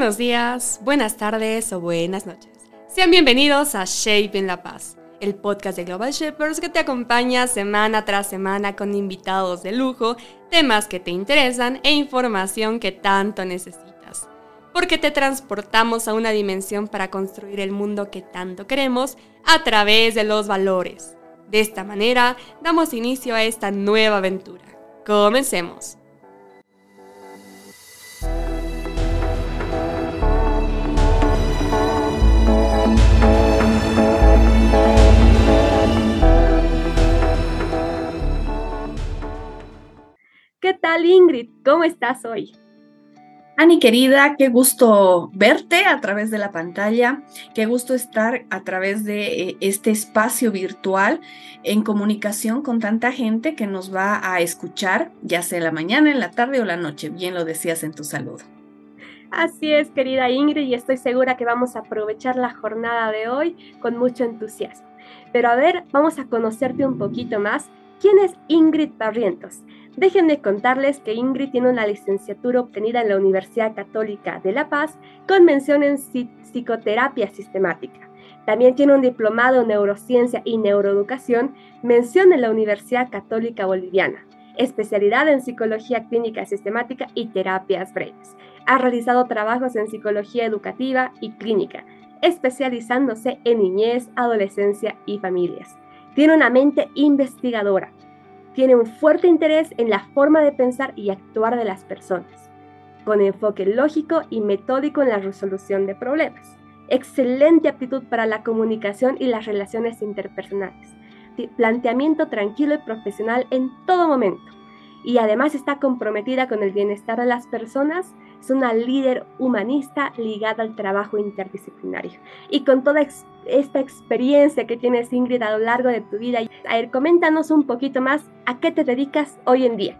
Buenos días, buenas tardes o buenas noches. Sean bienvenidos a Shape in La Paz, el podcast de Global Shapers que te acompaña semana tras semana con invitados de lujo, temas que te interesan e información que tanto necesitas. Porque te transportamos a una dimensión para construir el mundo que tanto queremos a través de los valores. De esta manera, damos inicio a esta nueva aventura. Comencemos. Tal Ingrid? ¿Cómo estás hoy? Ani querida, qué gusto verte a través de la pantalla, qué gusto estar a través de eh, este espacio virtual en comunicación con tanta gente que nos va a escuchar, ya sea la mañana, en la tarde o la noche, bien lo decías en tu saludo. Así es, querida Ingrid, y estoy segura que vamos a aprovechar la jornada de hoy con mucho entusiasmo. Pero a ver, vamos a conocerte un poquito más. ¿Quién es Ingrid Barrientos? Déjenme contarles que Ingrid tiene una licenciatura obtenida en la Universidad Católica de La Paz con mención en psicoterapia sistemática. También tiene un diplomado en neurociencia y neuroeducación, mención en la Universidad Católica Boliviana, especialidad en psicología clínica sistemática y terapias breves. Ha realizado trabajos en psicología educativa y clínica, especializándose en niñez, adolescencia y familias. Tiene una mente investigadora, tiene un fuerte interés en la forma de pensar y actuar de las personas, con enfoque lógico y metódico en la resolución de problemas. Excelente aptitud para la comunicación y las relaciones interpersonales. Planteamiento tranquilo y profesional en todo momento. Y además está comprometida con el bienestar de las personas es una líder humanista ligada al trabajo interdisciplinario. Y con toda esta experiencia que tienes, Ingrid, a lo largo de tu vida, a ver, coméntanos un poquito más a qué te dedicas hoy en día.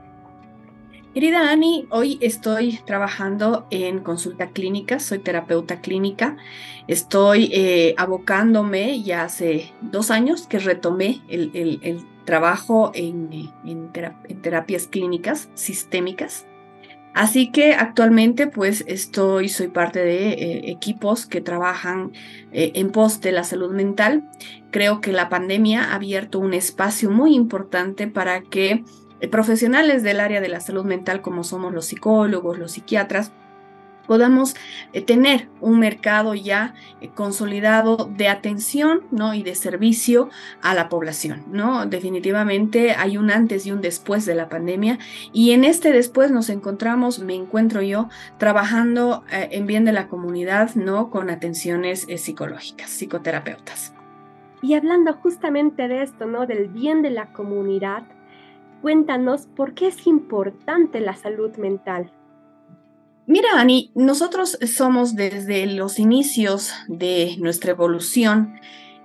Querida Ani, hoy estoy trabajando en consulta clínica, soy terapeuta clínica, estoy eh, abocándome ya hace dos años que retomé el, trabajo en, en, terapias clínicas sistémicas Así que actualmente pues estoy, soy parte de eh, equipos que trabajan eh, en pos de la salud mental. Creo que la pandemia ha abierto un espacio muy importante para que eh, profesionales del área de la salud mental como somos los psicólogos, los psiquiatras, podamos eh, tener un mercado ya eh, consolidado de atención ¿no? y de servicio a la población. ¿no? Definitivamente hay un antes y un después de la pandemia y en este después nos encontramos, me encuentro yo, trabajando eh, en bien de la comunidad ¿no? con atenciones psicológicas, psicoterapeutas. Y hablando justamente de esto, ¿no? del bien de la comunidad, cuéntanos por qué es importante la salud mental. Mira, Ani, nosotros somos desde los inicios de nuestra evolución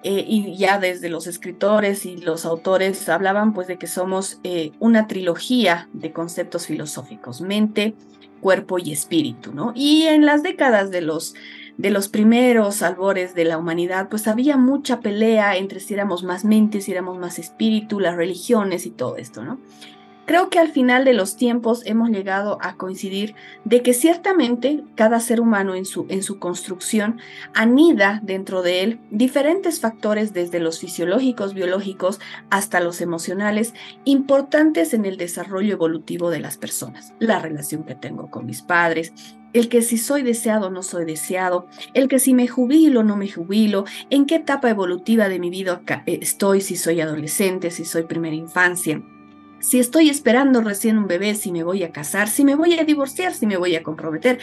eh, y ya desde los escritores y los autores hablaban pues de que somos eh, una trilogía de conceptos filosóficos, mente, cuerpo y espíritu, ¿no? Y en las décadas de los de los primeros albores de la humanidad, pues había mucha pelea entre si éramos más mente, si éramos más espíritu, las religiones y todo esto, ¿no? Creo que al final de los tiempos hemos llegado a coincidir de que ciertamente cada ser humano en su, en su construcción anida dentro de él diferentes factores desde los fisiológicos, biológicos hasta los emocionales importantes en el desarrollo evolutivo de las personas. La relación que tengo con mis padres, el que si soy deseado o no soy deseado, el que si me jubilo o no me jubilo, en qué etapa evolutiva de mi vida estoy, si soy adolescente, si soy primera infancia si estoy esperando recién un bebé, si me voy a casar, si me voy a divorciar, si me voy a comprometer.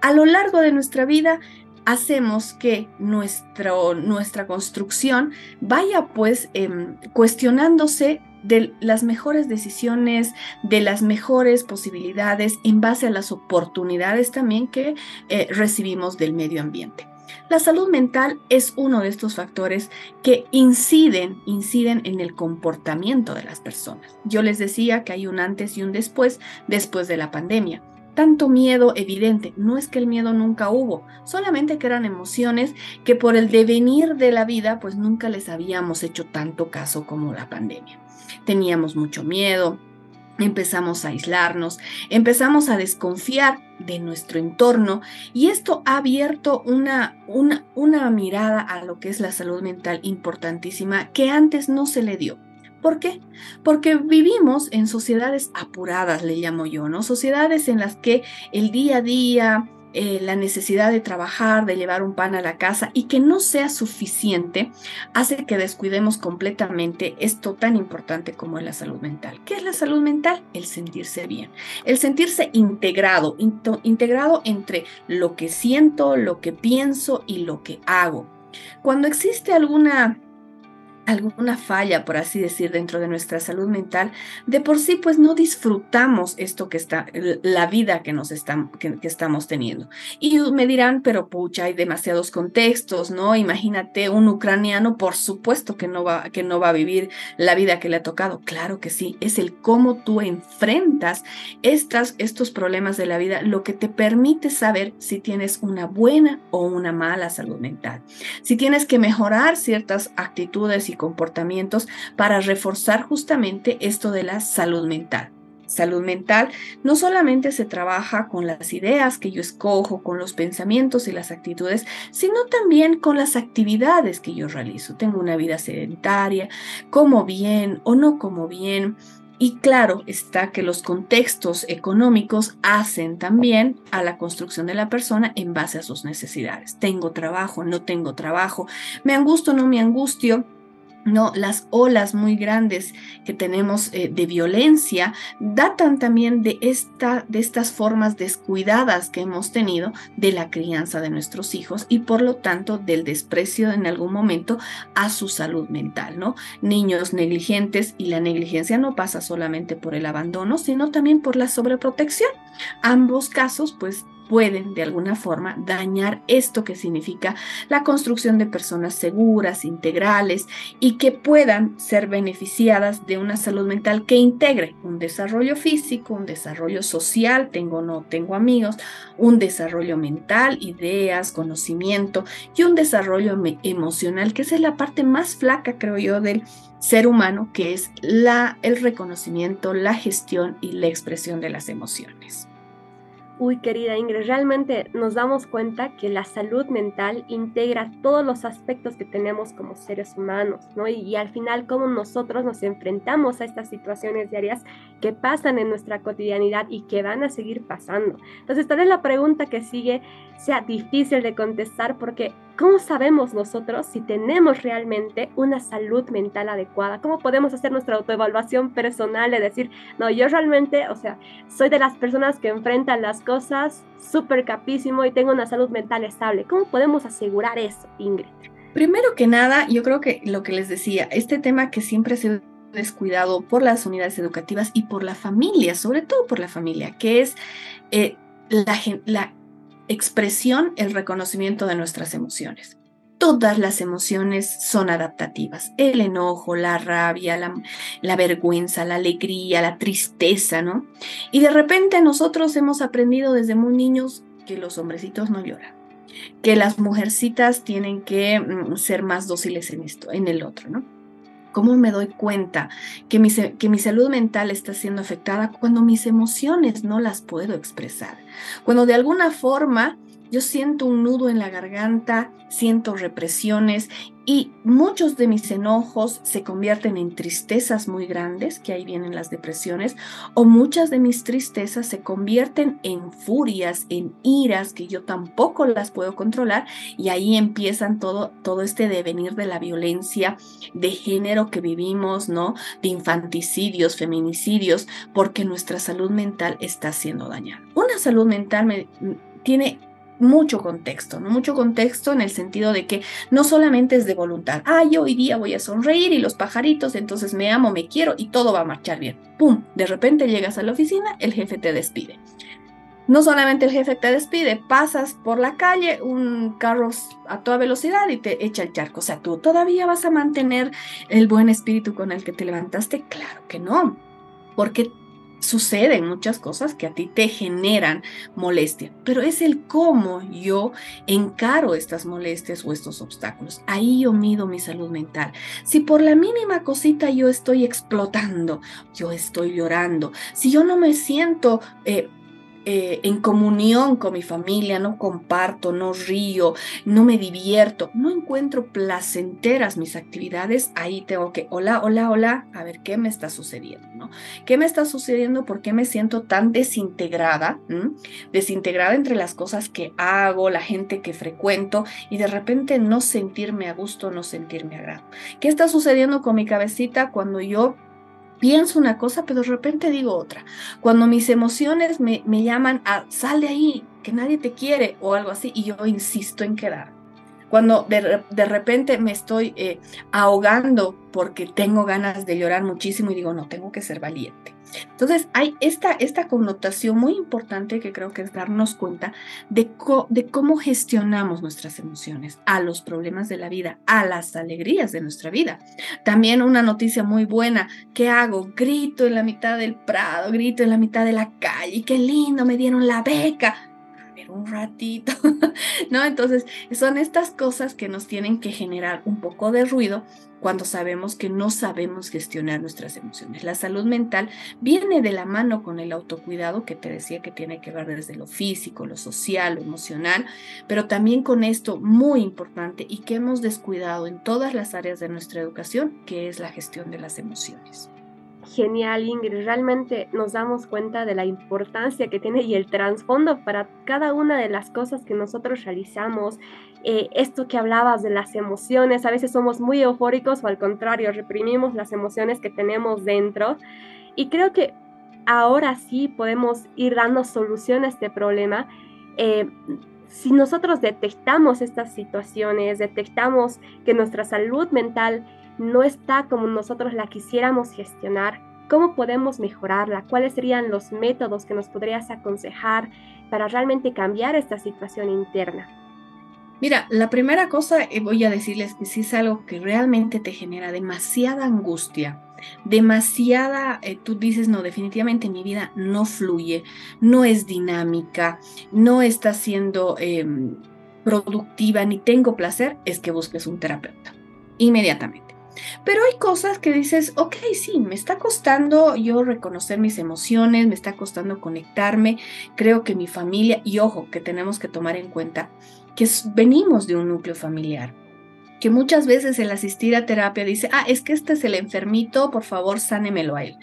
A lo largo de nuestra vida hacemos que nuestra construcción vaya pues em, cuestionándose de las mejores decisiones, de las mejores posibilidades en base a las oportunidades también que eh, recibimos del medio ambiente. La salud mental es uno de estos factores que inciden, inciden en el comportamiento de las personas. Yo les decía que hay un antes y un después, después de la pandemia. Tanto miedo evidente, no es que el miedo nunca hubo, solamente que eran emociones que por el devenir de la vida pues nunca les habíamos hecho tanto caso como la pandemia. Teníamos mucho miedo, empezamos a aislarnos, empezamos a desconfiar de nuestro entorno y esto ha abierto una, una, una, mirada a lo que es la salud mental importantísima que antes no se le dio. ¿Por qué? Porque vivimos en sociedades apuradas, le llamo yo, ¿no? Sociedades en las que el día a día, eh, la necesidad de trabajar, de llevar un pan a la casa y que no sea suficiente, hace que descuidemos completamente esto tan importante como es la salud mental. ¿Qué es la salud mental? El sentirse bien, el sentirse integrado, integrado entre lo que siento, lo que pienso y lo que hago. Cuando existe alguna alguna falla, por así decir, dentro de nuestra salud mental, de por sí pues no disfrutamos esto que está, la vida que nos están, que, estamos teniendo. Y me dirán, pero pucha, hay demasiados contextos, ¿no? Imagínate un ucraniano, por supuesto que no va, que no va a vivir la vida que le ha tocado. Claro que sí, es el cómo tú enfrentas estas, estos problemas de la vida lo que te permite saber si tienes una buena o una mala salud mental. Si tienes que mejorar ciertas actitudes y comportamientos para reforzar justamente esto de la salud mental. Salud mental no solamente se trabaja con las ideas que yo escojo, con los pensamientos y las actitudes, sino también con las actividades que yo realizo. Tengo una vida sedentaria, como bien o no como bien, y claro está que los contextos económicos hacen también a la construcción de la persona en base a sus necesidades. Tengo trabajo, no tengo trabajo, me angustio, no me angustio ¿no? Las olas muy grandes que tenemos eh, de violencia datan también de, esta, de estas formas descuidadas que hemos tenido de la crianza de nuestros hijos y por lo tanto del desprecio en algún momento a su salud mental, ¿no? Niños negligentes y la negligencia no pasa solamente por el abandono, sino también por la sobreprotección. Ambos casos, pues, pueden de alguna forma dañar esto que significa la construcción de personas seguras, integrales y que puedan ser beneficiadas de una salud mental que integre un desarrollo físico, un desarrollo social, tengo o no tengo amigos, un desarrollo mental, ideas, conocimiento y un desarrollo emocional, que es la parte más flaca, creo yo, del ser humano, que es la, el reconocimiento, la gestión y la expresión de las emociones. Uy, querida Ingrid, realmente nos damos cuenta que la salud mental integra todos los aspectos que tenemos como seres humanos, ¿no? Y, al final cómo nosotros nos enfrentamos a estas situaciones diarias que pasan en nuestra cotidianidad y que van a seguir pasando. Entonces, tal vez la pregunta que sigue sea difícil de contestar porque ¿cómo sabemos nosotros si tenemos realmente una salud mental adecuada? ¿Cómo podemos hacer nuestra autoevaluación personal de decir, no, yo realmente, o sea, soy de las personas que enfrentan las cosas súper capísimo y tengo una salud mental estable? ¿Cómo podemos asegurar eso, Ingrid? Primero que nada, yo creo que lo que les decía, este tema que siempre se descuidado por las unidades educativas y por la familia, sobre todo por la familia, que es eh, la, la expresión, el reconocimiento de nuestras emociones. Todas las emociones son adaptativas. El enojo, la rabia, la, vergüenza, la alegría, la tristeza, ¿no? Y de repente nosotros hemos aprendido desde muy niños que los hombrecitos no lloran, que las mujercitas tienen que mm, ser más dóciles en esto, en el otro, ¿no? ¿Cómo me doy cuenta que mi, que mi salud mental está siendo afectada cuando mis emociones no las puedo expresar? Cuando de alguna forma yo siento un nudo en la garganta, siento represiones y muchos de mis enojos se convierten en tristezas muy grandes, que ahí vienen las depresiones, o muchas de mis tristezas se convierten en furias, en iras que yo tampoco las puedo controlar y ahí empiezan todo, todo este devenir de la violencia de género que vivimos, ¿no? De infanticidios, feminicidios, porque nuestra salud mental está siendo dañada. Una salud mental me, tiene mucho contexto. Mucho contexto en el sentido de que no solamente es de voluntad, ah, yo hoy día voy a sonreír y los pajaritos, entonces me amo, me quiero y todo va a marchar bien. ¡Pum! De repente llegas a la oficina, el jefe te despide. No solamente el jefe te despide, pasas por la calle, un carro a toda velocidad y te echa el charco. O sea, tú todavía vas a mantener el buen espíritu con el que te levantaste. Claro que no, porque suceden muchas cosas que a ti te generan molestia, pero es el cómo yo encaro estas molestias o estos obstáculos. Ahí yo mido mi salud mental. Si por la mínima cosita yo estoy explotando, yo estoy llorando, si yo no me siento... Eh, eh, en comunión con mi familia, no comparto, no río, no me divierto, no encuentro placenteras mis actividades, ahí tengo que, hola, hola, hola, a ver qué me está sucediendo, ¿no? ¿Qué me está sucediendo? ¿Por qué me siento tan desintegrada? Desintegrada entre las cosas que hago, la gente que frecuento y de repente no sentirme a gusto, no sentirme a grado. ¿Qué está sucediendo con mi cabecita cuando yo pienso una cosa, pero de repente digo otra. Cuando mis emociones me, llaman a sal de ahí, que nadie te quiere o algo así, y yo insisto en quedar. Cuando de, repente me estoy eh, ahogando porque tengo ganas de llorar muchísimo y digo, no, tengo que ser valiente. Entonces hay esta, esta connotación muy importante que creo que es darnos cuenta de, de cómo gestionamos nuestras emociones a los problemas de la vida, a las alegrías de nuestra vida. También una noticia muy buena, ¿qué hago? Grito en la mitad del prado, grito en la mitad de la calle, qué lindo, me dieron la beca un ratito, ¿no? Entonces, son estas cosas que nos tienen que generar un poco de ruido cuando sabemos que no sabemos gestionar nuestras emociones. La salud mental viene de la mano con el autocuidado que te decía que tiene que ver desde lo físico, lo social, lo emocional, pero también con esto muy importante y que hemos descuidado en todas las áreas de nuestra educación, que es la gestión de las emociones genial, Ingrid. Realmente nos damos cuenta de la importancia que tiene y el trasfondo para cada una de las cosas que nosotros realizamos. Eh, esto que hablabas de las emociones, a veces somos muy eufóricos o al contrario, reprimimos las emociones que tenemos dentro. Y creo que ahora sí podemos ir dando solución a este problema. Eh, si nosotros detectamos estas situaciones, detectamos que nuestra salud mental no está como nosotros la quisiéramos gestionar, ¿cómo podemos mejorarla? ¿Cuáles serían los métodos que nos podrías aconsejar para realmente cambiar esta situación interna? Mira, la primera cosa eh, voy a decirles que si es algo que realmente te genera demasiada angustia, demasiada, eh, tú dices, no, definitivamente mi vida no fluye, no es dinámica, no está siendo em, productiva ni tengo placer, es que busques un terapeuta inmediatamente. Pero hay cosas que dices, ok, sí, me está costando yo reconocer mis emociones, me está costando conectarme, creo que mi familia, y ojo, que tenemos que tomar en cuenta que venimos de un núcleo familiar, que muchas veces el asistir a terapia dice, ah, es que este es el enfermito, por favor, sánemelo a él.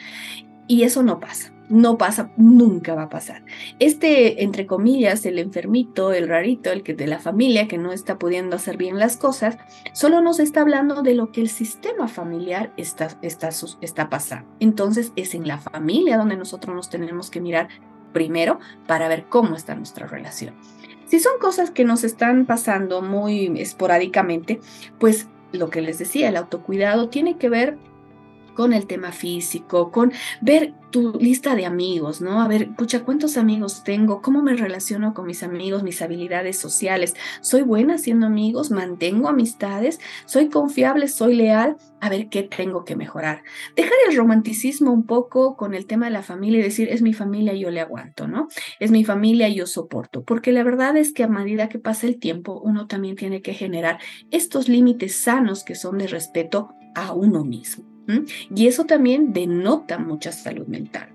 Y eso no pasa no pasa, nunca va a pasar. Este, entre comillas, el enfermito, el rarito, el que de la familia que no está pudiendo hacer bien las cosas, solo nos está hablando de lo que el sistema familiar está, está, está pasando. Entonces es en la familia donde nosotros nos tenemos que mirar primero para ver cómo está nuestra relación. Si son cosas que nos están pasando muy esporádicamente, pues lo que les decía, el autocuidado tiene que ver con el tema físico, con ver tu lista de amigos, ¿no? A ver, pucha, ¿cuántos amigos tengo? ¿Cómo me relaciono con mis amigos, mis habilidades sociales? ¿Soy buena haciendo amigos? ¿Mantengo amistades? ¿Soy confiable? ¿Soy leal? A ver, ¿qué tengo que mejorar? Dejar el romanticismo un poco con el tema de la familia y decir, es mi familia, yo le aguanto, ¿no? Es mi familia, yo soporto. Porque la verdad es que a medida que pasa el tiempo, uno también tiene que generar estos límites sanos que son de respeto a uno mismo. Y eso también denota mucha salud mental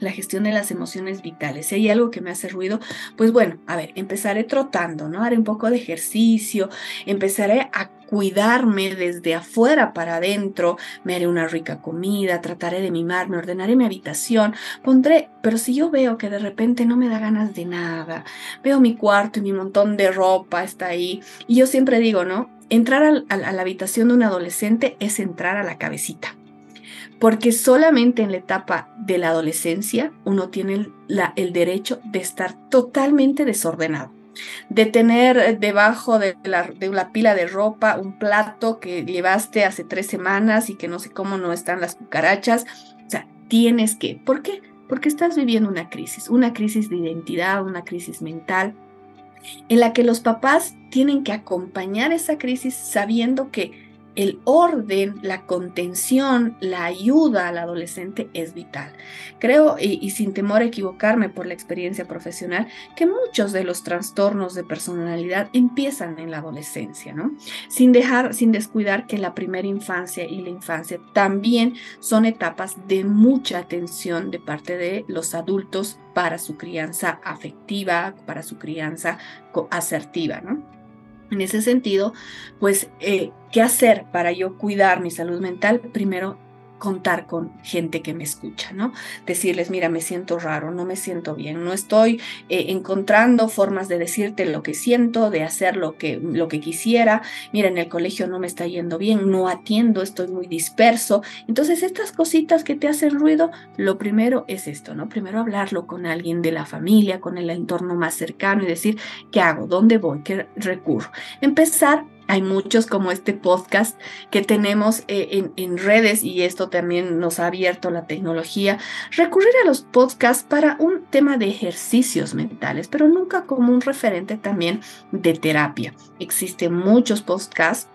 la gestión de las emociones vitales. Si hay algo que me hace ruido, pues bueno, a ver, empezaré trotando, ¿no? Haré un poco de ejercicio, empezaré a cuidarme desde afuera para adentro, me haré una rica comida, trataré de mimarme, ordenaré mi habitación, pondré, pero si yo veo que de repente no me da ganas de nada, veo mi cuarto y mi montón de ropa está ahí, y yo siempre digo, ¿no? Entrar a, la habitación de un adolescente es entrar a la cabecita. Porque solamente en la etapa de la adolescencia uno tiene el, derecho de estar totalmente desordenado de tener debajo de, la, pila de ropa un plato que llevaste hace tres semanas y que no sé cómo no están las cucarachas. O sea, tienes que. ¿Por qué? Porque estás viviendo una crisis, una crisis de identidad, una crisis mental, en la que los papás tienen que acompañar esa crisis sabiendo que el orden, la contención, la ayuda al adolescente es vital. Creo, y, sin temor a equivocarme por la experiencia profesional, que muchos de los trastornos de personalidad empiezan en la adolescencia, ¿no? Sin dejar, sin descuidar que la primera infancia y la infancia también son etapas de mucha atención de parte de los adultos para su crianza afectiva, para su crianza asertiva, ¿no? En ese sentido, pues, eh, ¿qué hacer para yo cuidar mi salud mental? Primero, contar con gente que me escucha, ¿no? Decirles, mira, me siento raro, no me siento bien, no estoy eh, encontrando formas de decirte lo que siento, de hacer lo que, lo que quisiera, mira, en el colegio no me está yendo bien, no atiendo, estoy muy disperso. Entonces, estas cositas que te hacen ruido, lo primero es esto, ¿no? Primero hablarlo con alguien de la familia, con el entorno más cercano y decir, ¿qué hago? ¿Dónde voy? ¿Qué recurro? Empezar hay muchos como este podcast que tenemos eh, en, redes y esto también nos ha abierto la tecnología. Recurrir a los podcasts para un tema de ejercicios mentales, pero nunca como un referente también de terapia. Existen muchos podcasts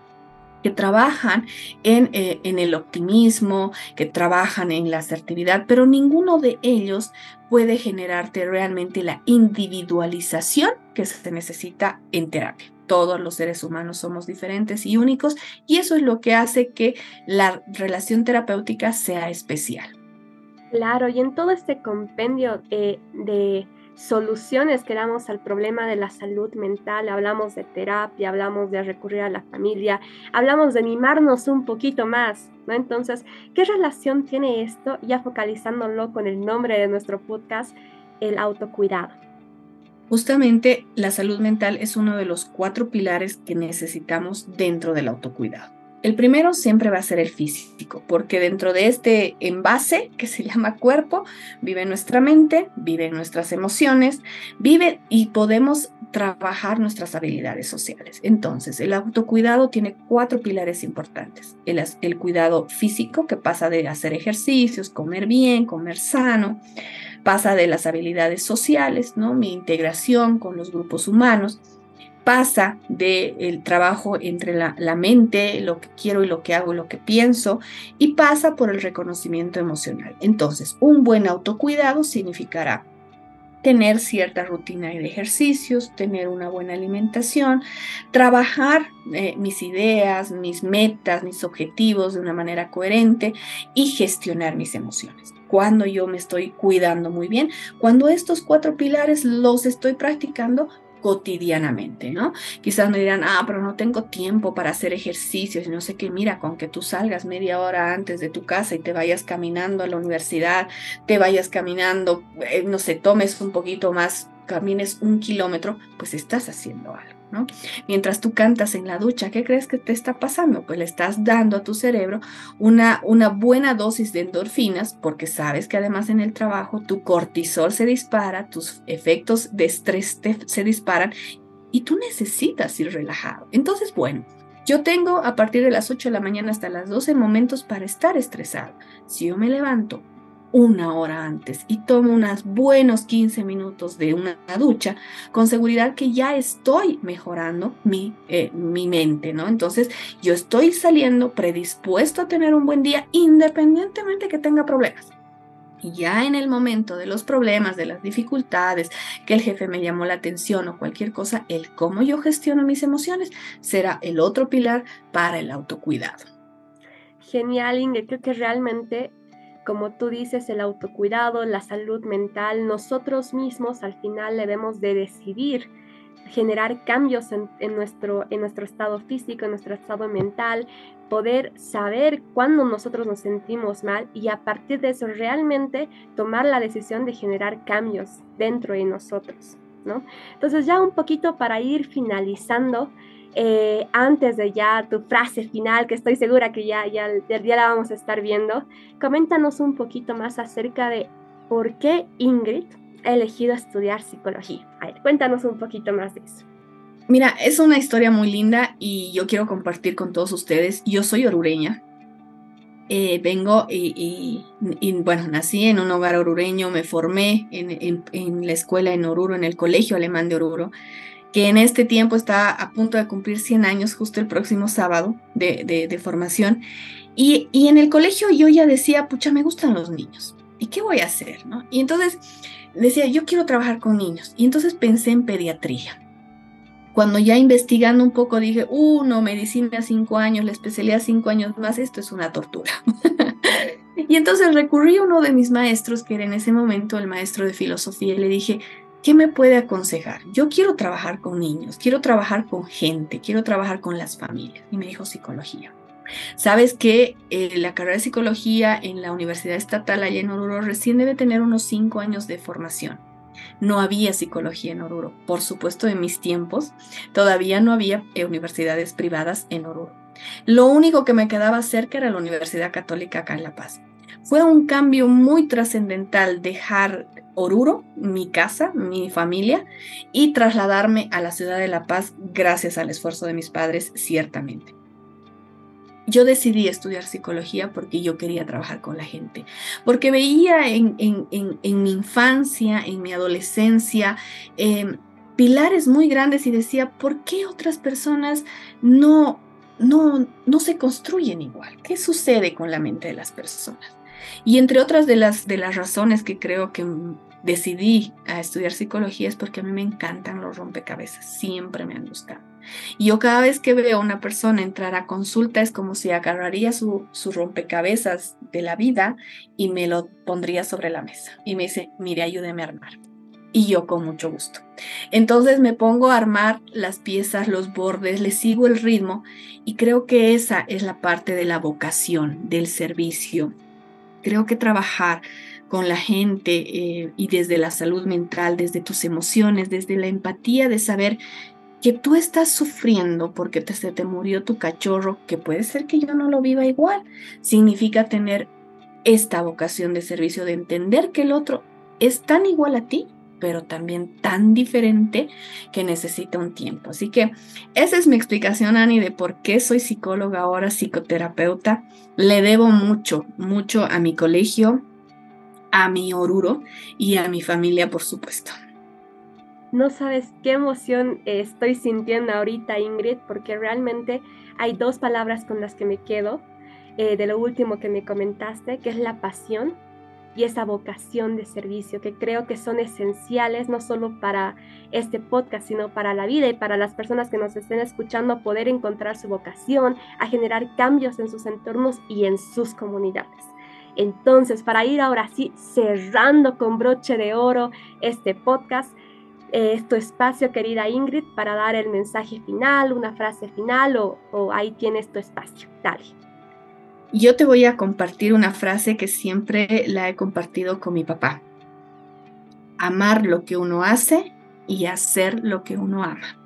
que trabajan en, eh, en, el optimismo, que trabajan en la asertividad, pero ninguno de ellos puede generarte realmente la individualización que se necesita en terapia todos los seres humanos somos diferentes y únicos y eso es lo que hace que la relación terapéutica sea especial. Claro, y en todo este compendio eh, de soluciones que damos al problema de la salud mental, hablamos de terapia, hablamos de recurrir a la familia, hablamos de mimarnos un poquito más, ¿no? Entonces, ¿qué relación tiene esto, ya focalizándolo con el nombre de nuestro podcast, el autocuidado? Justamente la salud mental es uno de los cuatro pilares que necesitamos dentro del autocuidado. El primero siempre va a ser el físico, porque dentro de este envase que se llama cuerpo, vive nuestra mente, viven nuestras emociones, vive y podemos trabajar nuestras habilidades sociales. Entonces, el autocuidado tiene cuatro pilares importantes. El cuidado físico, que pasa de hacer ejercicios, comer bien, comer sano, pasa de las habilidades sociales, ¿no? Mi integración con los grupos humanos, pasa del trabajo entre la, mente, lo que quiero y lo que hago y lo que pienso, y pasa por el reconocimiento emocional. Entonces, un buen autocuidado significará tener cierta rutina de ejercicios, tener una buena alimentación, trabajar eh, mis ideas, mis metas, mis objetivos de una manera coherente y gestionar mis emociones. Cuando yo me estoy cuidando muy bien, cuando estos cuatro pilares los estoy practicando, cotidianamente, ¿no? Quizás me dirán, ah, pero no tengo tiempo para hacer ejercicios y no sé qué, mira, con que tú salgas media hora antes de tu casa y te vayas caminando a la universidad, te vayas caminando, eh, no sé, tomes un poquito más, camines un kilómetro, pues estás haciendo algo. Mientras tú cantas en la ducha, ¿qué crees que te está pasando? Pues le estás dando a tu cerebro una, una buena dosis de endorfinas porque sabes que además en el trabajo tu cortisol se dispara, tus efectos de estrés se disparan y tú necesitas ir relajado. Entonces, bueno, yo tengo a partir de las 8 de la mañana hasta las 12 momentos para estar estresado. Si yo me levanto una hora antes y tomo unos buenos 15 minutos de una ducha, con seguridad que ya estoy mejorando mi, eh, mi mente, ¿no? Entonces yo estoy saliendo predispuesto a tener un buen día independientemente que tenga problemas. Y ya en el momento de los problemas, de las dificultades, que el jefe me llamó la atención o cualquier cosa, el cómo yo gestiono mis emociones será el otro pilar para el autocuidado. Genial, Inge. Creo que realmente como tú dices, el autocuidado, la salud mental, nosotros mismos al final debemos de decidir generar cambios en, nuestro, en nuestro estado físico, en nuestro estado mental, poder saber cuándo nosotros nos sentimos mal y a partir de eso realmente tomar la decisión de generar cambios dentro de nosotros, ¿no? Entonces ya un poquito para ir finalizando, eh, antes de ya tu frase final, que estoy segura que ya, ya, ya la vamos a estar viendo, coméntanos un poquito más acerca de por qué Ingrid ha elegido estudiar psicología. A ver, cuéntanos un poquito más de eso. Mira, es una historia muy linda y yo quiero compartir con todos ustedes. Yo soy orureña. Eh, vengo y, bueno, nací en un hogar orureño, me formé en, en, en, la escuela en Oruro, en el colegio alemán de Oruro que en este tiempo está a punto de cumplir 100 años, justo el próximo sábado de, formación. Y, y, en el colegio yo ya decía, pucha, me gustan los niños. ¿Y qué voy a hacer? ¿no? Y entonces decía, yo quiero trabajar con niños. Y entonces pensé en pediatría. Cuando ya investigando un poco dije, uh, no, medicina cinco años, la especialidad cinco años más, esto es una tortura. y entonces recurrí a uno de mis maestros, que era en ese momento el maestro de filosofía, y le dije, ¿qué me puede aconsejar? Yo quiero trabajar con niños, quiero trabajar con gente, quiero trabajar con las familias. Y me dijo psicología. Sabes que eh, la carrera de psicología en la Universidad Estatal allá en Oruro recién debe tener unos cinco años de formación. No había psicología en Oruro. Por supuesto, en mis tiempos todavía no había eh, universidades privadas en Oruro. Lo único que me quedaba cerca era la Universidad Católica acá en La Paz. Fue un cambio muy trascendental dejar Oruro, mi casa, mi familia, y trasladarme a la ciudad de La Paz gracias al esfuerzo de mis padres, ciertamente yo decidí estudiar psicología porque yo quería trabajar con la gente, porque veía en, mi infancia, en mi adolescencia, em, pilares muy grandes y decía, ¿por qué otras personas no, no, no se construyen igual? ¿Qué sucede con la mente de las personas? Y entre otras de las, de las razones que creo que decidí a estudiar psicología es porque a mí me encantan los rompecabezas, siempre me han gustado. Y yo cada vez que veo a una persona entrar a consulta es como si agarraría su, su rompecabezas de la vida y me lo pondría sobre la mesa. Y me dice, mire, ayúdeme a armar. Y yo con mucho gusto. Entonces me pongo a armar las piezas, los bordes, le sigo el ritmo y creo que esa es la parte de la vocación, del servicio. Creo que trabajar con la gente eh, y desde la salud mental, desde tus emociones, desde la empatía de saber que tú estás sufriendo porque te, se te murió tu cachorro, que puede ser que yo no lo viva igual, significa tener esta vocación de servicio, de entender que el otro es tan igual a ti, pero también tan diferente que necesita un tiempo. Así que esa es mi explicación, Ani, de por qué soy psicóloga ahora, psicoterapeuta. Le debo mucho, mucho a mi colegio, a mi Oruro y a mi familia, por supuesto. No sabes qué emoción estoy sintiendo ahorita, Ingrid, porque realmente hay dos palabras con las que me quedo eh, de lo último que me comentaste, que es la pasión y esa vocación de servicio, que creo que son esenciales no solo para este podcast, sino para la vida y para las personas que nos estén escuchando poder encontrar su vocación, a generar cambios en sus entornos y en sus comunidades. Entonces, para ir ahora sí cerrando con broche de oro este podcast, es tu espacio, querida Ingrid, para dar el mensaje final, una frase final o, ahí tienes tu espacio. Dale. Yo te voy a compartir una frase que siempre la he compartido con mi papá. Amar lo que uno hace y hacer lo que uno ama.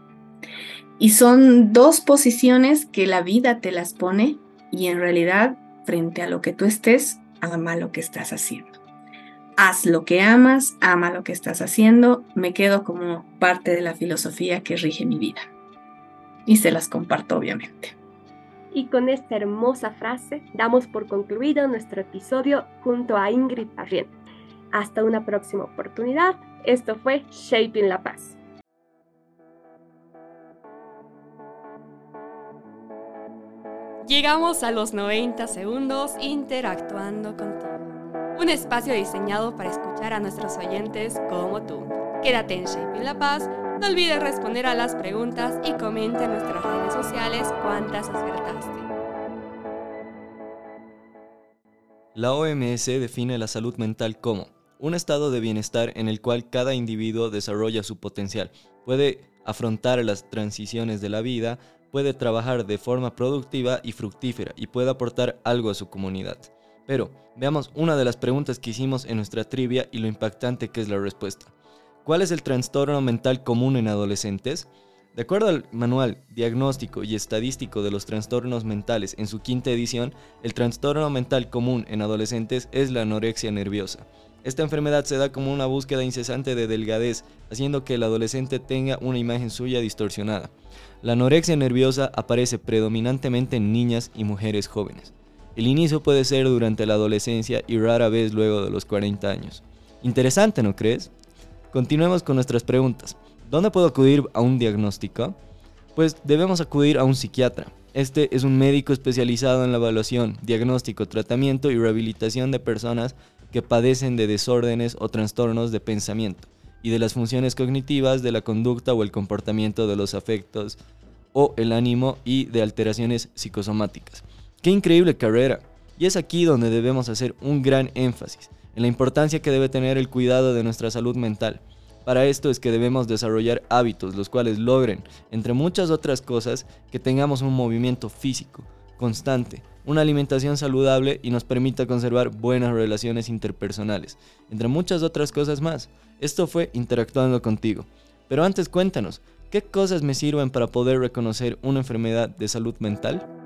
Y son dos posiciones que la vida te las pone y en realidad frente a lo que tú estés, ama lo que estás haciendo haz lo que amas, ama lo que estás haciendo, me quedo como parte de la filosofía que rige mi vida. Y se las comparto obviamente. Y con esta hermosa frase damos por concluido nuestro episodio junto a Ingrid Parrien. Hasta una próxima oportunidad. Esto fue Shaping La Paz. Llegamos a los 90 segundos interactuando contigo un espacio diseñado para escuchar a nuestros oyentes como tú. Quédate en Shaping La Paz, no olvides responder a las preguntas y comenta en nuestras redes sociales cuántas acertaste. La OMS define la salud mental como un estado de bienestar en el cual cada individuo desarrolla su potencial, puede afrontar las transiciones de la vida, puede trabajar de forma productiva y fructífera y puede aportar algo a su comunidad. Pero veamos una de las preguntas que hicimos en nuestra trivia y lo impactante que es la respuesta. ¿Cuál es el trastorno mental común en adolescentes? De acuerdo al Manual Diagnóstico y Estadístico de los Trastornos Mentales en su quinta edición, el trastorno mental común en adolescentes es la anorexia nerviosa. Esta enfermedad se da como una búsqueda incesante de delgadez, haciendo que el adolescente tenga una imagen suya distorsionada. La anorexia nerviosa aparece predominantemente en niñas y mujeres jóvenes. El inicio puede ser durante la adolescencia y rara vez luego de los 40 años. Interesante, ¿no crees? Continuemos con nuestras preguntas. ¿Dónde puedo acudir a un diagnóstico? Pues debemos acudir a un psiquiatra. Este es un médico especializado en la evaluación, diagnóstico, tratamiento y rehabilitación de personas que padecen de desórdenes o trastornos de pensamiento y de las funciones cognitivas de la conducta o el comportamiento de los afectos o el ánimo y de alteraciones psicosomáticas. ¡Qué increíble carrera! Y es aquí donde debemos hacer un gran énfasis, la importancia que debe tener el cuidado de nuestra salud mental. Para esto es que debemos desarrollar hábitos los cuales logren, entre muchas otras cosas, que tengamos un movimiento físico, constante, una alimentación saludable y nos permita conservar buenas relaciones interpersonales, entre muchas otras cosas más. Esto fue Interactuando contigo. Pero antes cuéntanos, ¿qué cosas me sirven para poder reconocer una enfermedad de salud mental?